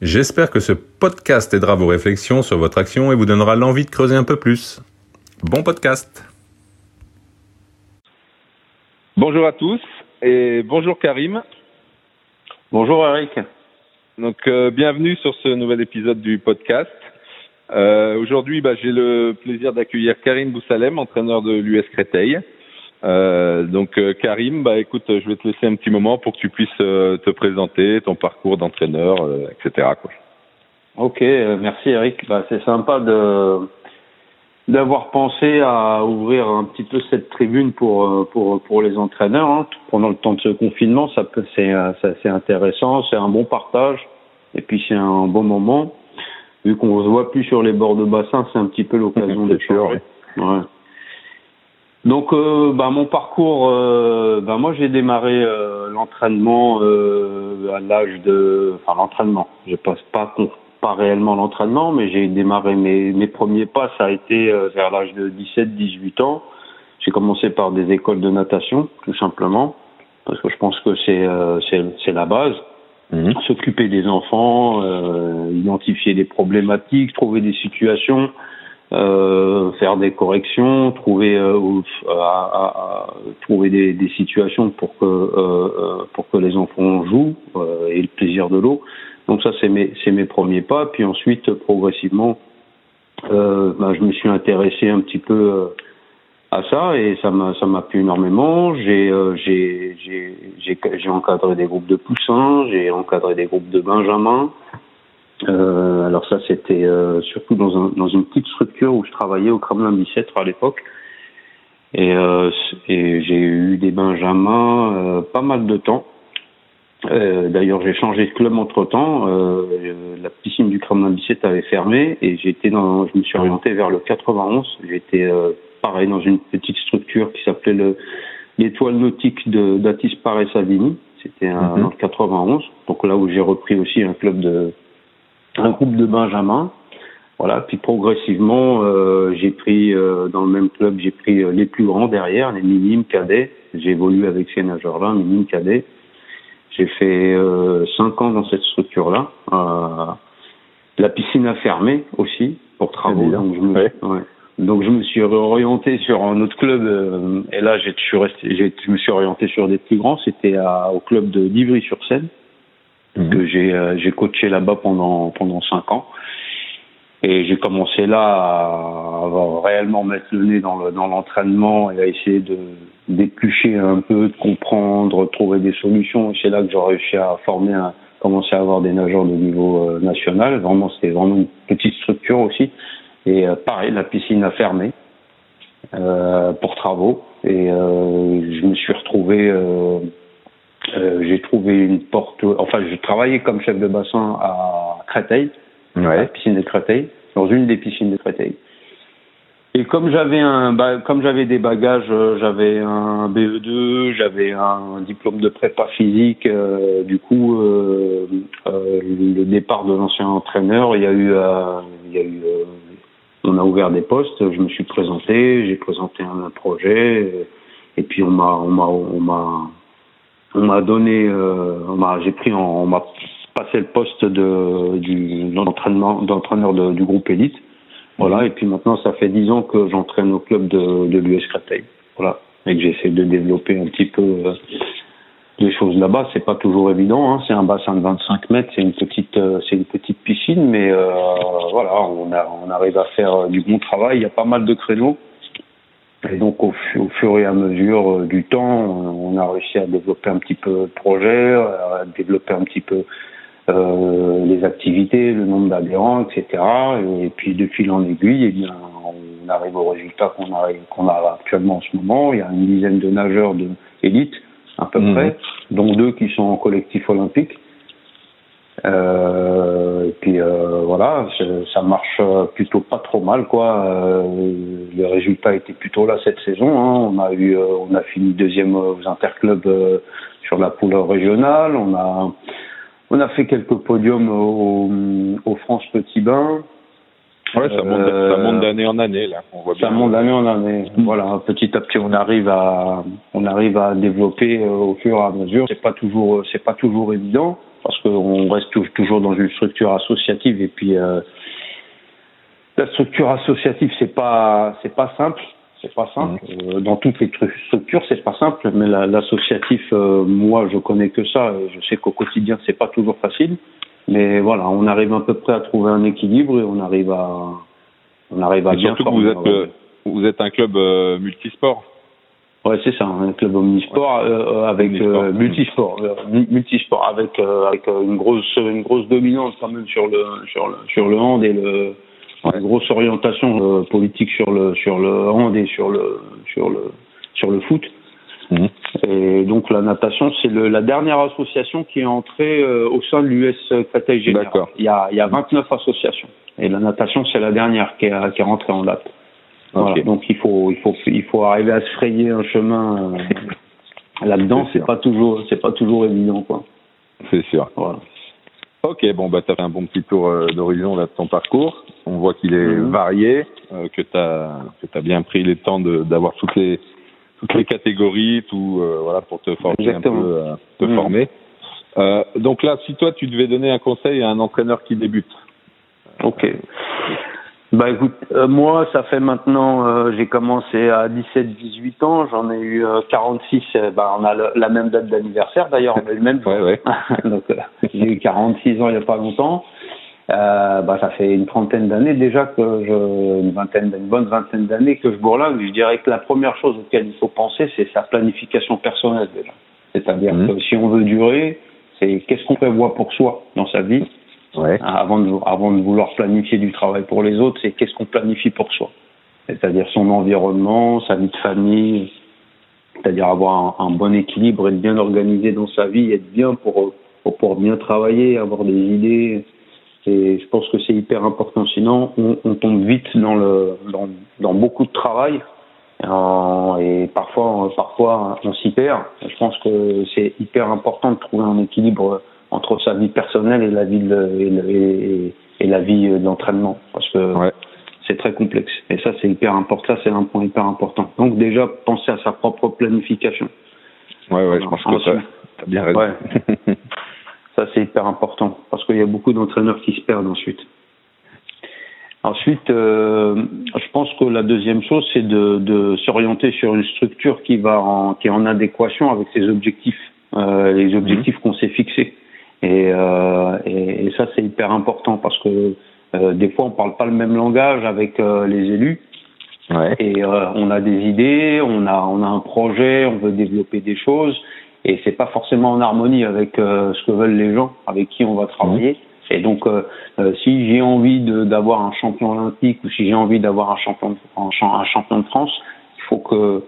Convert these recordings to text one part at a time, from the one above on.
J'espère que ce podcast aidera vos réflexions sur votre action et vous donnera l'envie de creuser un peu plus. Bon podcast Bonjour à tous et bonjour Karim. Bonjour Eric. Donc euh, bienvenue sur ce nouvel épisode du podcast. Euh, Aujourd'hui, bah, j'ai le plaisir d'accueillir Karim Boussalem, entraîneur de l'US Créteil. Euh, donc euh, Karim, bah écoute, je vais te laisser un petit moment pour que tu puisses euh, te présenter, ton parcours d'entraîneur, etc. Quoi. Ok, merci Eric. Bah, c'est sympa de d'avoir pensé à ouvrir un petit peu cette tribune pour pour pour les entraîneurs hein. pendant le temps de ce confinement. Ça peut c'est c'est intéressant, c'est un bon partage et puis c'est un bon moment. Vu qu'on se voit plus sur les bords de bassin, c'est un petit peu l'occasion de changer. Ouais. Donc, euh, bah, mon parcours, euh, bah, moi j'ai démarré euh, l'entraînement euh, à l'âge de, enfin l'entraînement. Je passe pas pas réellement l'entraînement, mais j'ai démarré mes mes premiers pas. Ça a été euh, vers l'âge de 17-18 ans. J'ai commencé par des écoles de natation, tout simplement, parce que je pense que c'est c'est c'est la base. Mmh. S'occuper des enfants, identifier des problématiques, trouver des situations euh, faire des corrections, trouver euh, à, à, trouver des, des, situations pour que euh, euh, pour que les enfants jouent euh, et le plaisir de l'eau. Donc ça c'est mes c'est mes premiers pas. Puis ensuite progressivement, bah, je me suis intéressé un petit peu à ça et ça m'a ça m'a plu énormément. J'ai j'ai j'ai j'ai encadré des groupes de poussins, j'ai encadré des groupes de benjamins. Euh, alors ça, c'était euh, surtout dans, un, dans une petite structure où je travaillais au Kremlin Bicêtre à l'époque. Et, euh, et j'ai eu des benjamins euh, pas mal de temps. Euh, d'ailleurs, j'ai changé de club entre temps. la piscine du Kremlin Bicêtre avait fermé et j'étais dans, je me suis orienté vers le 91. J'étais pareil dans une petite structure qui s'appelait le l'étoile nautique de d'Atis Paré Savini. C'était mm en 91. Donc là où j'ai repris aussi un club de un groupe de Benjamin. Voilà, puis progressivement, euh, j'ai pris euh, dans le même club, j'ai pris euh, les plus grands derrière, les minimes cadets. J'ai évolué avec ces nageurs-là, minimes cadets. J'ai fait euh, cinq ans dans cette structure-là. la piscine a fermé aussi pour travaux. Donc je, me, ouais. donc je me suis orienté sur un autre club. et là, je suis resté, je me suis orienté sur des plus grands. C'était au club de d'Ivry-sur-Seine que j'ai euh, j'ai coaché là-bas pendant pendant cinq ans. Et j'ai commencé là à, à, réellement mettre le nez dans le dans l'entraînement et à essayer de d'éplucher un peu, de comprendre, trouver des solutions. Et c'est là que j'ai réussi à former, à commencer à avoir des nageurs de niveau euh, national. Vraiment, c'était vraiment une petite structure aussi. Et euh, pareil, la piscine a fermé euh, pour travaux. Et je me suis retrouvé euh, j'ai trouvé une porte. Enfin, je travaillais comme chef de bassin à Créteil, ouais. à la piscine de Créteil, dans une des piscines de Créteil. Et comme j'avais un, comme j'avais des bagages, euh, j'avais un BE2, j'avais un diplôme de prépa physique. Euh, du coup, euh, euh, le départ de l'ancien entraîneur, il y a eu, il y a eu, on a ouvert des postes. Je me suis présenté, j'ai présenté un, projet, et puis on m'a, on m'a, on m'a on m'a donné, euh, on m'a, j'ai pris, en, on m'a passé le poste de du d'entraînement d'entraîneur du groupe élite. Voilà, et puis maintenant ça fait dix ans que j'entraîne au club de, de l'US Créteil. Voilà, et que j'essaie de développer un petit peu euh, les choses là-bas. C'est pas toujours évident. Hein. C'est un bassin de 25 mètres, c'est une petite, euh, c'est une petite piscine, mais euh, voilà, on, a, on arrive à faire du bon travail. Il y a pas mal de créneaux. Et donc au, au, fur et à mesure euh, du temps, on a réussi à développer un petit peu le projet, à développer un petit peu euh, les activités, le nombre d'adhérents, etc. Et, puis de fil en aiguille, eh bien, on arrive au résultat qu'on a, qu'on a actuellement en ce moment. Il y a une dizaine de nageurs de élite à peu mmh. près, dont deux qui sont en collectif olympique. Euh, puis euh, voilà, ça marche plutôt pas trop mal quoi. Euh, les résultats étaient plutôt là cette saison. Hein. On a eu, euh, on a fini deuxième aux interclubs euh, sur la poule régionale. On a, on a fait quelques podiums au, au France Petit Bain. Ouais, ça monte, ça monte d'année en année là. On voit ça monte d'année en année. Voilà, petit à petit, on arrive à, on arrive à développer au fur et à mesure. C'est pas toujours, c'est pas toujours évident parce qu'on reste toujours dans une structure associative et puis euh, la structure associative c'est pas c'est pas simple c'est pas simple. Mmh. euh, dans toutes les structures c'est pas simple mais l'associatif euh, moi je connais que ça et je sais qu'au quotidien c'est pas toujours facile. Mais voilà on arrive à peu près à trouver un équilibre et on arrive à on arrive à bien surtout que vous êtes vous êtes un club multisport Ouais, c'est ça, un club omnisport euh, avec euh, multisport, euh, multisport avec avec une grosse une grosse dominance quand même sur le sur le sur le hand et le une grosse orientation politique sur le sur le hand et sur le sur le sur le foot. Mmh. Et donc la natation, c'est la dernière association qui est entrée au sein de l'US Créteil Général. Il y a il y a 29 associations et la natation c'est la dernière qui est qui est rentrée en date. Voilà, donc il faut, il faut, il faut arriver à se frayer un chemin euh, là-dedans. C'est pas toujours, c'est pas toujours évident, quoi. C'est sûr. Voilà. Ok, bon, bah, tu as fait un bon petit tour euh, d'horizon là de ton parcours. On voit qu'il est mhm. varié, euh, que tu as, as bien pris le temps d'avoir toutes les, toutes les catégories, tout, voilà, pour te former un peu, te mhm. former. donc là, si toi, tu devais donner un conseil à un entraîneur qui débute. Ok. Bah écoute, euh, moi ça fait maintenant, euh, j'ai commencé à 17-18 ans, j'en ai eu 46, euh, bah on a la même date d'anniversaire d'ailleurs, on a le même. ouais, ouais. Donc j'ai eu 46 ans il n'y a pas longtemps. bah ça fait une trentaine d'années déjà que je, une vingtaine, une bonne vingtaine d'années que je bourlingue. Je dirais que la première chose auquel il faut penser, c'est sa planification personnelle déjà. C'est-à-dire mmh. que si on veut durer, c'est qu'est-ce qu'on prévoit pour soi dans sa vie Ouais. Avant, de, avant de vouloir planifier du travail pour les autres, c'est qu'est-ce qu'on planifie pour soi? C'est-à-dire son environnement, sa vie de famille, c'est-à-dire avoir un, bon équilibre, être bien organisé dans sa vie, être bien pour, pour, bien travailler, avoir des idées. Et je pense que c'est hyper important. Sinon, on, on, tombe vite dans, le, dans, dans beaucoup de travail. Euh, et parfois, parfois, on s'y perd. Je pense que c'est hyper important de trouver un équilibre entre sa vie personnelle et la vie de, et, la vie d'entraînement parce que c'est très complexe et ça c'est hyper important ça c'est un point hyper important donc déjà penser à sa propre planification ouais ouais je pense que ça as bien raison ouais. ça c'est hyper important parce qu'il y a beaucoup d'entraîneurs qui se perdent ensuite Ensuite, euh, je pense que la deuxième chose, c'est de, de s'orienter sur une structure qui va en, qui est en adéquation avec ses objectifs, euh, les objectifs mmh. qu'on s'est fixés. Et, euh, et, et, ça, c'est hyper important parce que euh, des fois, on parle pas le même langage avec euh, les élus. Ouais. Et euh, on a des idées, on a, on a un projet, on veut développer des choses, et c'est pas forcément en harmonie avec euh, ce que veulent les gens avec qui on va travailler. Mmh. Et donc, si j'ai envie d'avoir un champion olympique ou si j'ai envie d'avoir un champion, un champion de France, faut que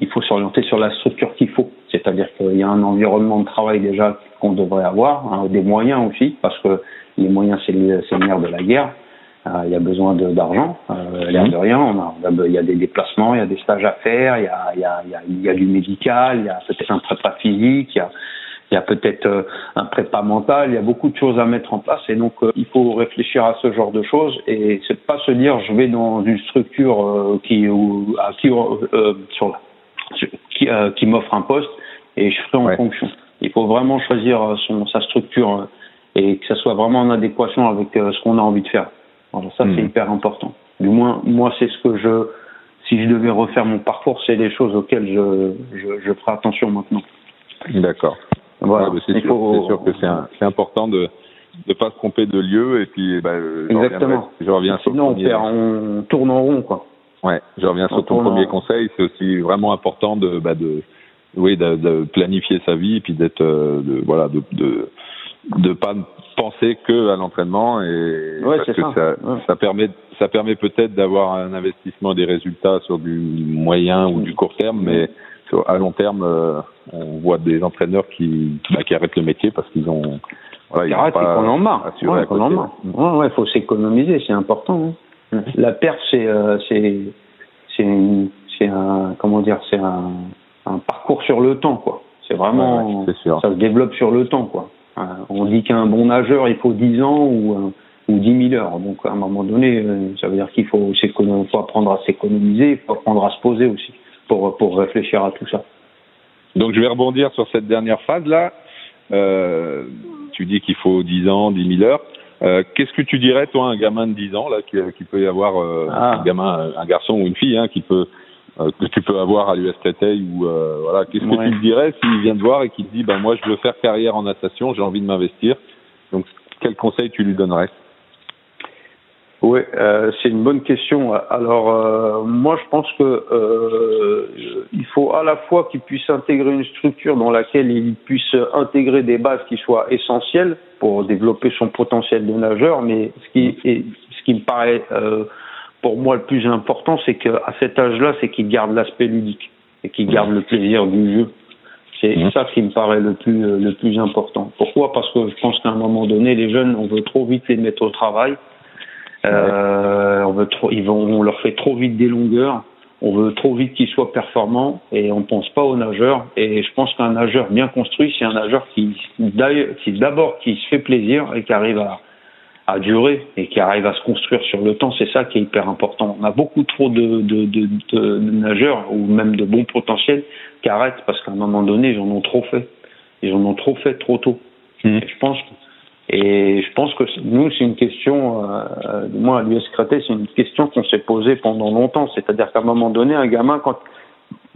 il faut s'orienter sur la structure qu'il faut. C'est-à-dire qu'il y a un environnement de travail déjà qu'on devrait avoir, hein, des moyens aussi, parce que les moyens, c'est le, de la guerre. Euh, il y a besoin d'argent, euh, l'air de rien. Il y a des déplacements, il y a des stages à faire, il y a, du médical, il y a peut-être un prépa physique, il y a peut-être euh, un prépa mental, il y a beaucoup de choses à mettre en place et donc euh, il faut réfléchir à ce genre de choses et c'est pas se dire je vais dans une structure qui ou à qui sur m'offre un poste et je ferai en fonction. Il faut vraiment choisir euh, son, sa structure et que ça soit vraiment en adéquation avec ce qu'on a envie de faire. Alors ça, c'est hmm. hyper important. Du moins, moi, c'est ce que je, si je devais refaire mon parcours, c'est les choses auxquelles je, je, je ferai attention maintenant. D'accord. Voilà. c'est sûr, faut... sûr, que c'est important de ne pas se tromper de lieu et puis bah, Exactement. Je reviens sur Sinon, on, on, tourne en rond, quoi. Ouais, je reviens sur ton premier conseil. C'est aussi vraiment important de, bah, de oui, de, de, planifier sa vie et puis d'être, euh, de, voilà, de, de, de pas penser que à l'entraînement et parce que ça, ça, permet, ça permet peut-être d'avoir un investissement des résultats sur du moyen ou du court terme, mais à long terme, euh, on voit des entraîneurs qui, bah, qui arrêtent le métier parce qu'ils ont Voilà, il faut qu'on en marre. Ouais, qu'on en marre. Ouais, ouais, faut s'économiser, c'est important. Hein. Mm. La perte, c'est, euh, c'est, c'est, un, comment dire, c'est un, un parcours sur le temps, quoi. C'est vraiment, ça se développe sur le temps, quoi. Euh, on dit qu'un bon nageur, il faut 10 ans ou, ou 10 000 heures. Donc, à un moment donné, ça veut dire qu'il faut, faut apprendre à s'économiser, il faut apprendre à se poser aussi pour, pour réfléchir à tout ça. Donc, je vais rebondir sur cette dernière phase-là. Euh, tu dis qu'il faut 10 ans, 10 000 heures. Euh, Qu'est-ce que tu dirais, toi, un gamin de 10 ans, là, qui, qui peut y avoir, euh, ah. un gamin, un garçon ou une fille, hein, qui peut euh, que tu peux avoir à l'US Créteil ou euh, voilà qu'est-ce que tu lui dirais s'il vient te voir et qu'il te dit ben moi je veux faire carrière en natation j'ai envie de m'investir donc quel conseil tu lui donnerais? Oui, euh, c'est une bonne question. Alors, euh, moi, je pense que euh, il faut à la fois qu'il puisse intégrer une structure dans laquelle il puisse intégrer des bases qui soient essentielles pour développer son potentiel de nageur, mais ce qui, est, ce qui me paraît euh, pour moi le plus important, c'est qu'à cet âge-là, c'est qu'il garde l'aspect ludique et qu'il garde le plaisir du jeu. C'est mmh. ça qui me paraît le plus le plus important. Pourquoi? Parce que je pense qu'à un moment donné, les jeunes, on veut trop vite les mettre au travail. Euh, on veut trop, ils vont, on leur fait trop vite des longueurs. On veut trop vite qu'ils soient performants et on pense pas aux nageurs. Et je pense qu'un nageur bien construit, c'est un nageur qui, qui d'abord qui se fait plaisir et qui arrive à, à durer et qui arrive à se construire sur le temps, c'est ça qui est hyper important. On a beaucoup trop de, de, de, de, nageurs ou même de bons potentiels qui arrêtent parce qu'à un moment donné, ils en ont trop fait. Ils en ont trop fait trop tôt. Mmh. Et je pense et je pense que nous, c'est une question, euh, moi à l'US c'est une question qu'on s'est posée pendant longtemps. C'est-à-dire qu'à un moment donné, un gamin, quand,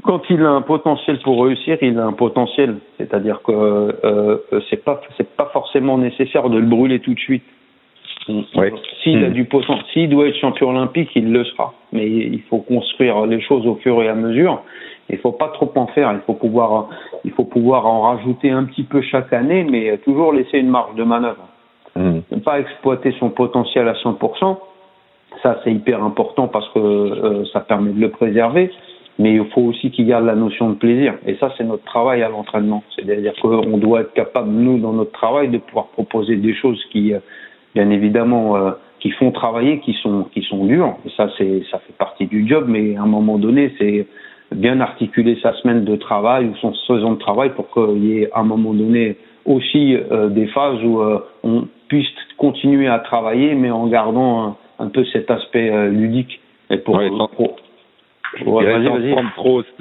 quand il a un potentiel pour réussir, il a un potentiel. C'est-à-dire que euh, c'est pas c'est pas forcément nécessaire de le brûler tout de suite. S'il a hmm. du potentiel, s'il doit être champion olympique, il le sera. Mais il faut construire les choses au fur et à mesure. Il faut pas trop en faire. Il faut pouvoir, il faut pouvoir en rajouter un petit peu chaque année, mais toujours laisser une marge de manœuvre. Hmm. Ne pas exploiter son potentiel à 100%. Ça, c'est hyper important parce que euh, ça permet de le préserver. Mais il faut aussi qu'il garde la notion de plaisir. Et ça, c'est notre travail à l'entraînement. C'est-à-dire qu'on doit être capable, nous, dans notre travail, de pouvoir proposer des choses qui, euh, bien évidemment, euh, qui font travailler, qui sont qui sont durs. Et ça, c'est ça fait partie du job. Mais à un moment donné, c'est bien articuler sa semaine de travail ou son saison de travail pour qu'il y ait à un moment donné aussi euh, des phases où euh, on puisse continuer à travailler, mais en gardant un, peu cet aspect ludique. Et pour, sans, trop,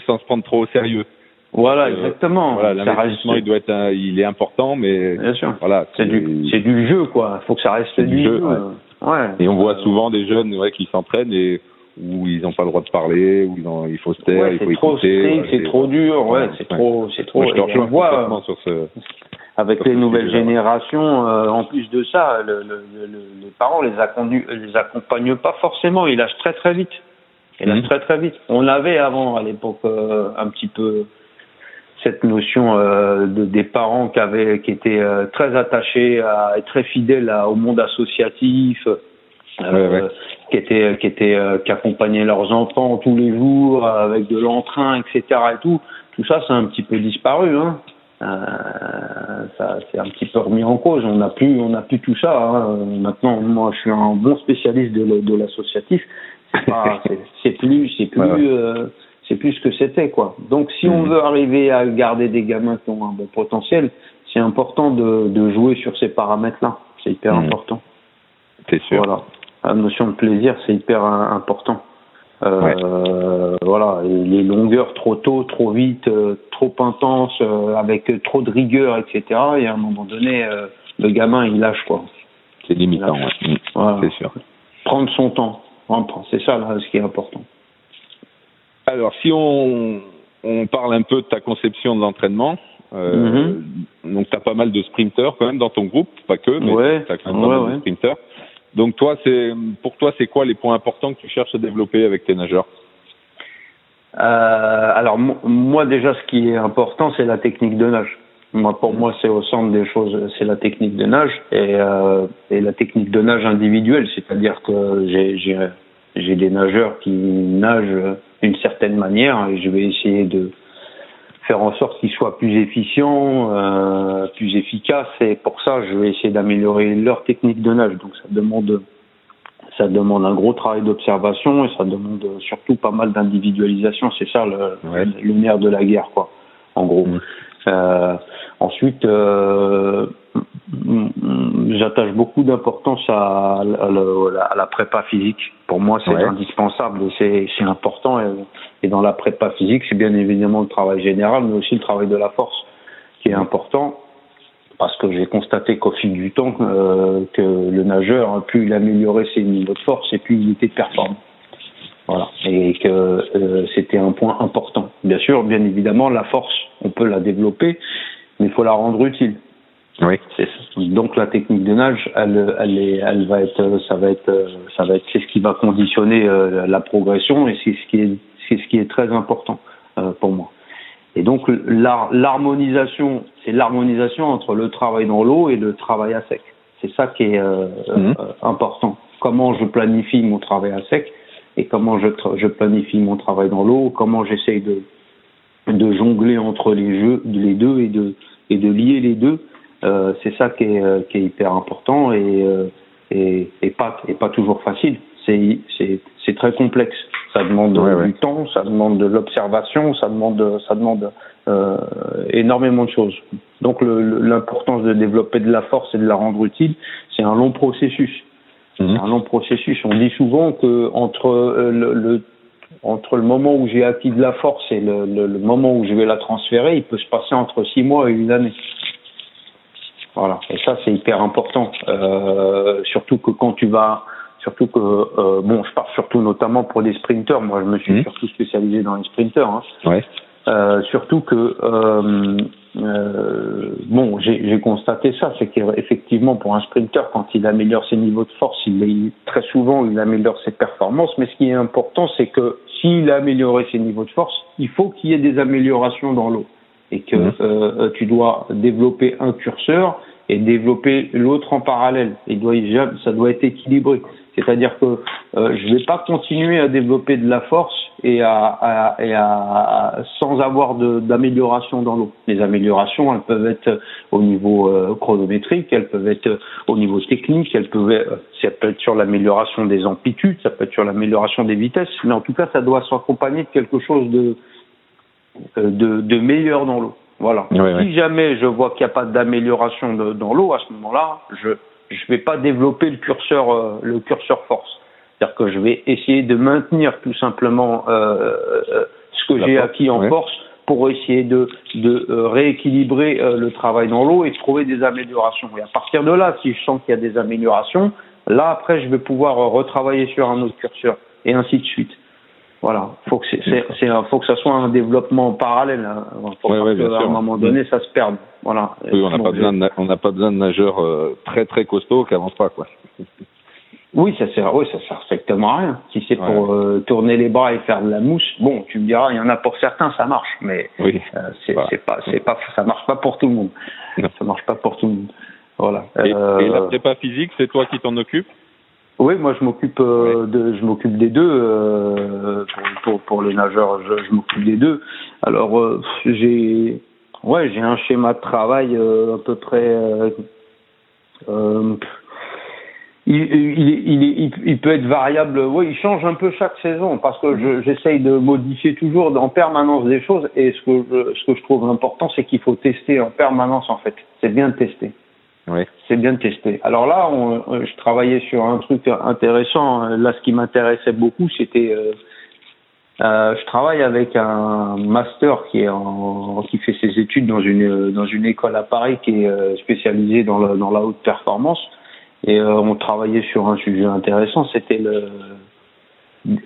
sans se prendre trop au sérieux. Voilà, euh, exactement. Voilà, l'investissement, il doit être, il est important, mais bien sûr. Voilà, c'est du, c'est du jeu, quoi. Il faut que ça reste du, jeu. Ouais. Et on voit souvent des jeunes, ouais, qui s'entraînent et où ils n'ont pas le droit de parler, où ils ont, il faut se taire, il faut écouter. C'est trop dur, ouais, c'est trop, c'est trop. je te sur ce. Avec les nouvelles générations, euh, en plus de ça, le, le, le, les parents les, les accompagnent pas forcément. Ils lâchent très très vite. Ils lâchent mmh. très très vite. On l'avait avant à l'époque euh, un petit peu cette notion euh, de, des parents qui avaient qui étaient euh, très attachés à et très fidèles au monde associatif euh, qui étaient qui étaient euh, qui accompagnaient leurs enfants tous les jours avec de l'entrain etc et tout tout ça c'est un petit peu disparu hein ça c'est un petit peu remis en cause on n'a plus on n'a plus tout ça hein. maintenant moi je suis un bon spécialiste de, de l'associatif c'est plus c'est plus c'est plus ce que c'était quoi. Donc si on hmm. veut arriver à garder des gamins qui ont un bon potentiel, c'est important de, de, jouer sur ces paramètres-là. C'est hyper hmm. important. C'est sûr. Voilà. La notion de plaisir, c'est hyper important. Euh, Voilà. Et les longueurs trop tôt, trop vite, euh, trop intenses, euh, avec trop de rigueur, etc. Et à un moment donné, le gamin il lâche quoi. C'est limitant. Ouais. Voilà. C'est sûr. Prendre son temps. C'est ça là, ce qui est important. Alors, si on, on parle un peu de ta conception de l'entraînement, mm-hmm. donc tu as pas mal de sprinteurs quand même dans ton groupe, pas que, mais ouais. tu as quand même ouais, de sprinteurs. Donc toi, c'est pour toi, c'est quoi les points importants que tu cherches à développer avec tes nageurs? Euh, Alors moi déjà, ce qui est important, c'est la technique de nage. Pour moi, c'est au centre des choses, c'est la technique de nage et, euh, et la technique de nage individuelle, c'est-à-dire que j'ai des nageurs qui nagent d'une certaine manière et je vais essayer de faire en sorte qu'ils soient plus efficients, euh, plus efficaces. Et pour ça, je vais essayer d'améliorer leur technique de nage. Donc ça demande ça demande un gros travail d'observation et ça demande surtout pas mal d'individualisation. C'est ça le, le, nerf de la guerre, quoi. En gros. Mmh. Euh, ensuite, euh, j'attache beaucoup d'importance à, à, la prépa physique. Pour moi, c'est indispensable et c'est important. Et, et, dans la prépa physique, c'est bien évidemment le travail général, mais aussi le travail de la force qui est important. Parce que j'ai constaté qu'au fil du temps, euh, que le nageur, plus il améliorait ses niveaux de force, et plus il était performant. Voilà. Et que euh, c'était un point important. Bien sûr, bien évidemment, la force, on peut la développer, mais il faut la rendre utile. Oui. Donc la technique de nage, elle, elle, est, elle va être, ça va être, ça va être, c'est ce qui va conditionner euh, la progression et c'est ce qui est, c'est ce qui est très important euh, pour moi. Et donc l'harmonisation, c'est l'harmonisation entre le travail dans l'eau et le travail à sec. C'est ça qui est euh, mhm. important. Comment je planifie mon travail à sec et comment je, je planifie mon travail dans l'eau, comment j'essaye de, de jongler entre les jeux, les deux et de, et de lier les deux. Euh, c'est ça qui est, euh, qui est, hyper important et, euh, et, et, pas, et pas toujours facile. C'est, c'est, c'est très complexe. Ça demande du temps, ça demande de l'observation, ça demande, ça demande euh, énormément de choses. Donc l'importance de développer de la force et de la rendre utile, c'est un long processus. Mhm. C'est un long processus. On dit souvent que entre euh, le, le entre le moment où j'ai acquis de la force et le, le, le, moment où je vais la transférer, il peut se passer entre six mois et une année. Voilà. Et ça, c'est hyper important. Euh, surtout que quand tu vas, surtout que euh, bon, je parle surtout notamment pour les sprinteurs. Moi, je me suis mhm. surtout spécialisé dans les sprinteurs. Hein. Ouais. Euh, surtout que euh, euh, bon, j'ai constaté ça, c'est qu'effectivement pour un sprinter, quand il améliore ses niveaux de force, il est, très souvent il améliore ses performances. Mais ce qui est important, c'est que s'il a amélioré ses niveaux de force, il faut qu'il y ait des améliorations dans l'eau et que mhm. euh, tu dois développer un curseur et développer l'autre en parallèle. Il doit, ça doit être équilibré. C'est-à-dire que euh, je ne vais pas continuer à développer de la force et à, à, et à sans avoir d'amélioration dans l'eau. Les améliorations, elles peuvent être au niveau euh, chronométrique, elles peuvent être au niveau technique, elles peuvent être, ça peut être sur l'amélioration des amplitudes, ça peut être sur l'amélioration des vitesses, mais en tout cas, ça doit s'accompagner de quelque chose de, euh, de, de meilleur dans l'eau. Voilà. si jamais je vois qu'il n'y a pas d'amélioration dans l'eau, à ce moment-là, je je vais pas développer le curseur euh, le curseur force. C'est-à-dire que je vais essayer de maintenir tout simplement euh, euh ce que j'ai acquis en force pour essayer de, de euh, rééquilibrer le travail dans l'eau et de trouver des améliorations. Et à partir de là, si je sens qu'il y a des améliorations, là après je vais pouvoir retravailler sur un autre curseur et ainsi de suite. Voilà, faut que c'est, faut que ça soit un développement parallèle. Hein. Faut ouais, ouais, à un moment donné, ça se perde. Voilà. Oui, on n'a pas besoin, de, on n'a pas besoin de nageurs euh, très très costauds qui avancent pas, quoi. Oui, ça sert, oui, ça sert strictement à rien. Si c'est pour euh, tourner les bras et faire de la mousse, bon, tu me diras, il y en a pour certains, ça marche, mais oui. euh, c'est, pas, c'est pas, ça marche pas pour tout le monde. Non. Ça marche pas pour tout le monde. Voilà. Et, et la prépa physique, c'est toi qui t'en occupes? Oui, moi je m'occupe euh, de, je m'occupe des deux euh, pour, pour, pour, les nageurs, je, je m'occupe des deux. Alors euh, j'ai, ouais, j'ai un schéma de travail euh, à peu près. Il, il, il, il, peut être variable, oui, il change un peu chaque saison parce que j'essaye de modifier toujours en permanence des choses et ce que je, ce que je trouve important, c'est qu'il faut tester en permanence en fait. C'est bien de tester. Oui. C'est bien de tester. Alors là, euh, je travaillais sur un truc intéressant. Là, ce qui m'intéressait beaucoup, c'était euh, euh, je travaille avec un master qui est en, qui fait ses études dans une dans une école à Paris qui est euh, spécialisée dans, la haute performance et on travaillait sur un sujet intéressant. C'était le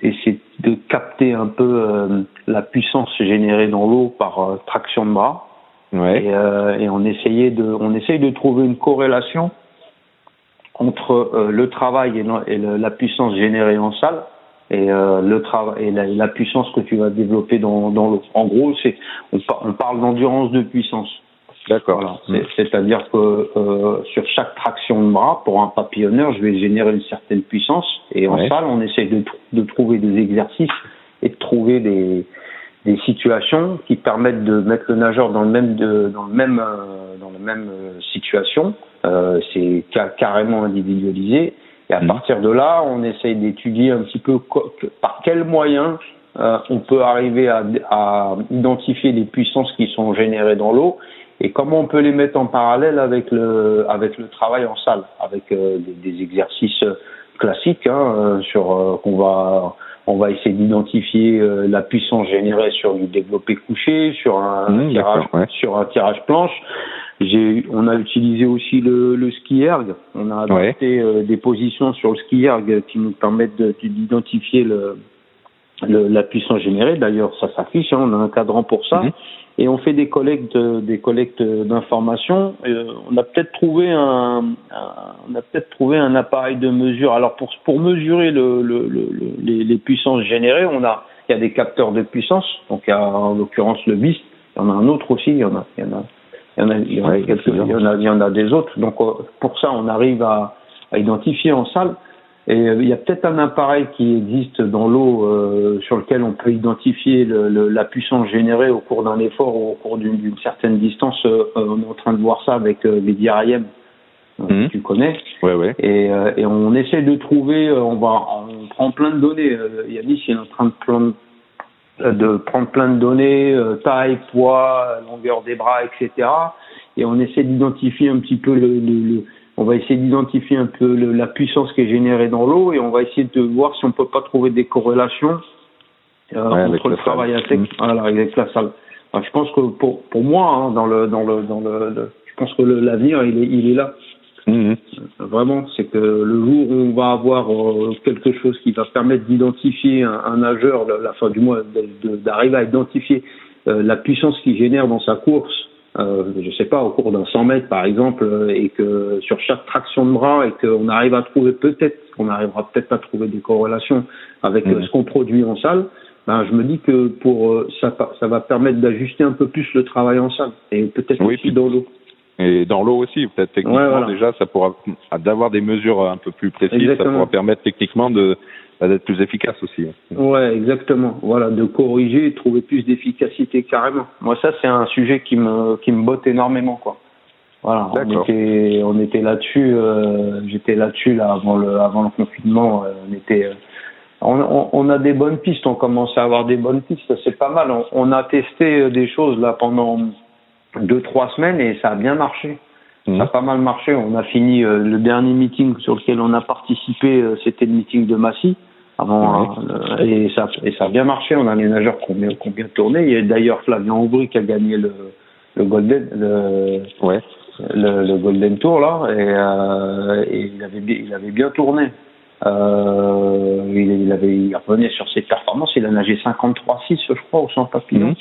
essayer de capter un peu la puissance générée dans l'eau par traction de bras. Ouais. Et, euh, et, on essayait de, on essaye de trouver une corrélation entre euh, le travail et, et la puissance générée en salle et euh, le travail et la, la, puissance que tu vas développer dans, dans l'eau. En gros, c'est on, on, parle d'endurance de puissance. D'accord. Voilà. C'est-à-dire que euh, sur chaque traction de bras, pour un papillonneur, je vais générer une certaine puissance. Et en salle, on essaye de, de trouver des exercices et de trouver des, des situations qui permettent de mettre le nageur dans le même de, dans le même dans la même situation. c'est carrément individualisé. Et à mmh. partir de là, on essaye d'étudier un petit peu par quels moyens on peut arriver à, à, identifier les puissances qui sont générées dans l'eau et comment on peut les mettre en parallèle avec le avec le travail en salle, avec euh, des, des, exercices classiques hein, euh, sur euh, qu'on va on va essayer d'identifier la puissance générée sur du développé couché, sur un mmh, tirage sur un tirage planche. J'ai on a utilisé aussi le, le ski erg. On a adapté des positions sur le ski erg qui nous permettent d'identifier le, le, la puissance générée. D'ailleurs, ça s'affiche. Hein, on a un cadran pour ça. Mmh et on fait des collectes des collectes d'informations. Euh, on a peut-être trouvé un, on a peut-être trouvé un appareil de mesure. Alors pour pour mesurer le, le, le, les, les, puissances générées, on a il y a des capteurs de puissance. Donc il y a en l'occurrence le BIST. Il y en a un autre aussi. Il y en a il y en a il y en a, il y en a, il y en a, il y en a des autres. Donc euh, pour ça, on arrive à, à identifier en salle. Et euh, il y a peut-être un appareil qui existe dans l'eau euh, sur lequel on peut identifier le, la puissance générée au cours d'un effort ou au cours d'une certaine distance. Euh, on est en train de voir ça avec les DRIM, mmh. tu connais. Ouais, ouais. Et, et, on essaie de trouver, on va, on prend plein de données. Yannis il est en train de prendre, de prendre plein de données, taille, poids, longueur des bras, etc. Et on essaie d'identifier un petit peu le, le on va essayer d'identifier un peu la puissance qui est générée dans l'eau et on va essayer de voir si on peut pas trouver des corrélations euh, entre le travail à sec mmh. avec la salle. je pense que pour pour moi hein, dans le dans le dans le, je pense que l'avenir il est il est là. Mmh. Euh, vraiment, c'est que le jour où on va avoir euh, quelque chose qui va permettre d'identifier un, nageur, la, fin du mois, d'arriver à identifier la puissance qu'il génère dans sa course euh, je sais pas, au cours d'un 100 mètres par exemple, euh, et que sur chaque traction de bras, et qu'on arrive à trouver peut-être, qu'on arrivera peut-être à trouver des corrélations avec ce qu'on produit en salle, ben, je me dis que pour euh, ça, ça va permettre d'ajuster un peu plus le travail en salle, et peut-être oui, aussi dans l'eau. Et dans l'eau aussi, peut-être techniquement déjà, ça pourra d'avoir des mesures un peu plus précises, ça pourra permettre techniquement de d'être plus efficace aussi. Ouais, exactement. Voilà, de corriger et trouver plus d'efficacité carrément. Moi, ça, c'est un sujet qui me qui me botte énormément, quoi. Voilà, on était on était là-dessus. Euh, J'étais là-dessus là avant le avant le confinement. Euh, on était euh, on, on, a des bonnes pistes. On commence à avoir des bonnes pistes. C'est pas mal. On, on, a testé des choses là pendant deux trois semaines et ça a bien marché. Ça a mmh. pas mal marché. On a fini le dernier meeting sur lequel on a participé. C'était le meeting de Massy avant euh, et ça et ça a bien marché on a les nageurs qui ont, qui ont bien tourné il y a d'ailleurs Flavien Aubry qui a gagné le le golden le ouais. le, le golden tour là et, euh, et il avait il avait bien tourné. Euh, il, il avait il revenait sur ses performances il a nagé 53-6 je crois au centre papillon. Mhm.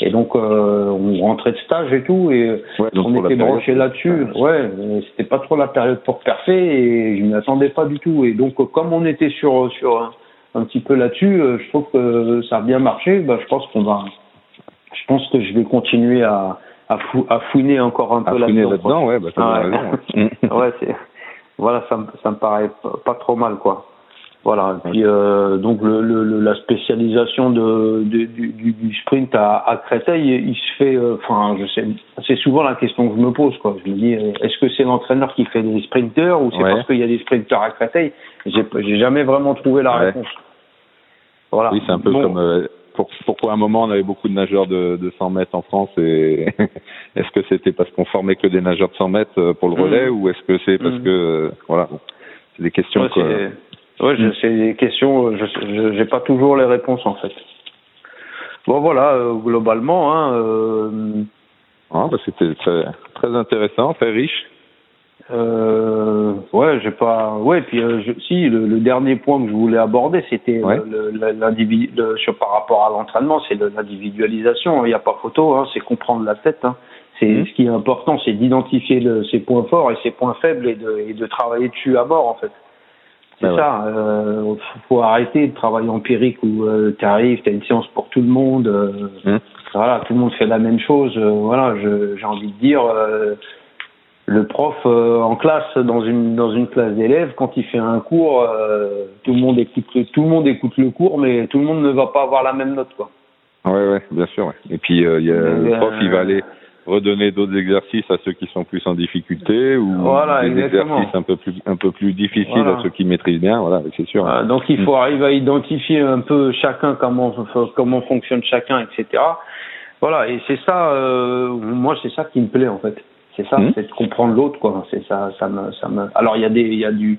Et donc, euh, on rentrait de stage et tout, et on était branché là-dessus. Ouais, c'était pas trop la période pour perfer, et je m'y attendais pas du tout. Et donc, comme on était sur sur un, petit peu là-dessus, euh, je trouve que ça a bien marché. Bah, je pense qu'on va, je pense que je vais continuer à à, fou, à fouiner encore un peu là-dedans. là-dedans, ouais, bah, ah, ouais. ouais c'est voilà, ça, ça me paraît pas trop mal, quoi. Voilà. Et puis euh, donc le, le, la spécialisation de, de du, du, sprint à, à Créteil, il, se fait. Euh, enfin, je sais. C'est souvent la question que je me pose. Quoi. Je me dis, euh, est-ce que c'est l'entraîneur qui fait des sprinteurs ou c'est parce qu'il y a des sprinteurs à Créteil? J'ai, j'ai jamais vraiment trouvé la réponse. Voilà. Oui, c'est un peu comme. Euh, pour, pourquoi à un moment on avait beaucoup de nageurs de, de 100 mètres en France et est-ce que c'était parce qu'on formait que des nageurs de 100 mètres pour le mmh. relais ou est-ce que c'est parce mmh. que voilà c'est des questions que Ouais, mm. c'est des questions, je n'ai pas toujours les réponses en fait. Bon voilà, euh, globalement. Hein, euh, ah, bah, C'était très, très intéressant, très riche. Euh, ouais, j'ai pas. Ouais, puis euh, je... si le, le, dernier point que je voulais aborder, c'était ouais. sur par rapport à l'entraînement, c'est l'individualisation. Il n'y a pas photo, hein, c'est comprendre la tête. Hein. C'est mm. ce qui est important, c'est d'identifier ses points forts et ses points faibles et de, et de travailler dessus à bord en fait. C'est ben ça. Euh, faut arrêter de travailler empirique où euh, tu arrives, tu as une séance pour tout le monde. Euh, hum. Voilà, tout le monde fait la même chose. Voilà, j'ai envie de dire, le prof en classe dans une dans une classe d'élèves, quand il fait un cours, tout le monde écoute tout le monde écoute le cours, mais tout le monde ne va pas avoir la même note quoi. Ouais, ouais, bien sûr. Et puis il y a, le prof, il va aller redonner d'autres exercices à ceux qui sont plus en difficulté ou des exercices un peu plus un peu plus difficiles à ceux qui maîtrisent bien voilà c'est sûr. Donc il faut arriver à identifier un peu chacun comment comment fonctionne chacun etc voilà et c'est ça euh, moi c'est ça qui me plaît en fait. C'est ça mmh. c'est de comprendre l'autre quoi. C'est ça ça me ça me alors il y a des il y a du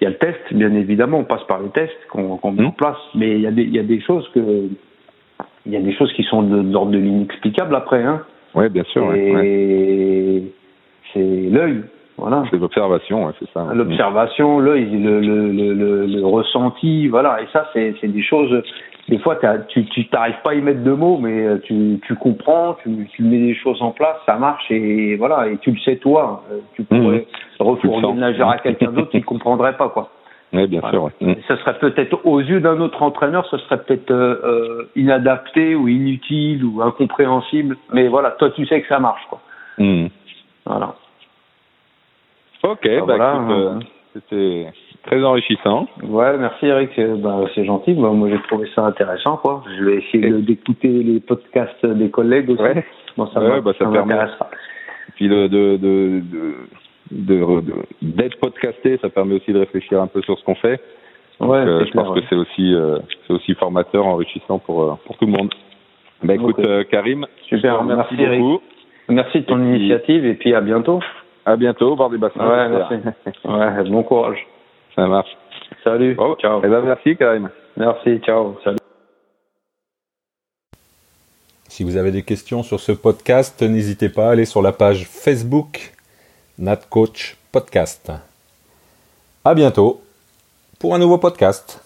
il y a le test bien évidemment. On passe par les tests qu'on qu'on met mmh. en place mais il y a des il y a des choses que il y a des choses qui sont de, l'ordre de l'inexplicable après hein oui, bien sûr. Et c'est l'œil. Voilà. C'est l'observation, c'est ça. L'observation, l'œil, le, le, le, le, ressenti, voilà. Et ça, c'est des choses. Des fois, tu t'arrives pas à y mettre de mots, mais euh, tu, tu comprends, tu, tu mets des choses en place, ça marche et voilà. Et tu le sais toi. Euh, tu pourrais mmh. refourguer à quelqu'un d'autre qui comprendrait pas quoi. Oui, bien sûr. Mm. Ce serait peut-être aux yeux d'un autre entraîneur, ce serait peut-être euh, euh, inadapté ou inutile ou incompréhensible. Mais voilà, toi, tu sais que ça marche, quoi. Mm. Voilà. Ok, bah, bah écoute, euh, c'était très enrichissant. Ouais, merci Eric. Bah, c'est gentil. Bah, moi, j'ai trouvé ça intéressant, quoi. Je vais essayer d'écouter les podcasts des collègues aussi. Ouais. Bon, ça ouais, bah, ça m'intéressera. Puis de, de, de, de d'être de, podcasté, ça permet aussi de réfléchir un peu sur ce qu'on fait. Ouais, euh, je pense que c'est aussi euh, c'est aussi formateur, enrichissant pour euh, pour tout le monde. Bah écoute Karim, super, merci, beaucoup. Merci de ton initiative et puis à bientôt. À bientôt, voir des bassins. Ouais, merci. ouais, bon courage. Ça marche. Salut. ciao. Eh ben, merci Karim. Merci, ciao. Salut. Si vous avez des questions sur ce podcast, n'hésitez pas à aller sur la page Facebook Nat Coach Podcast. À bientôt pour un nouveau podcast.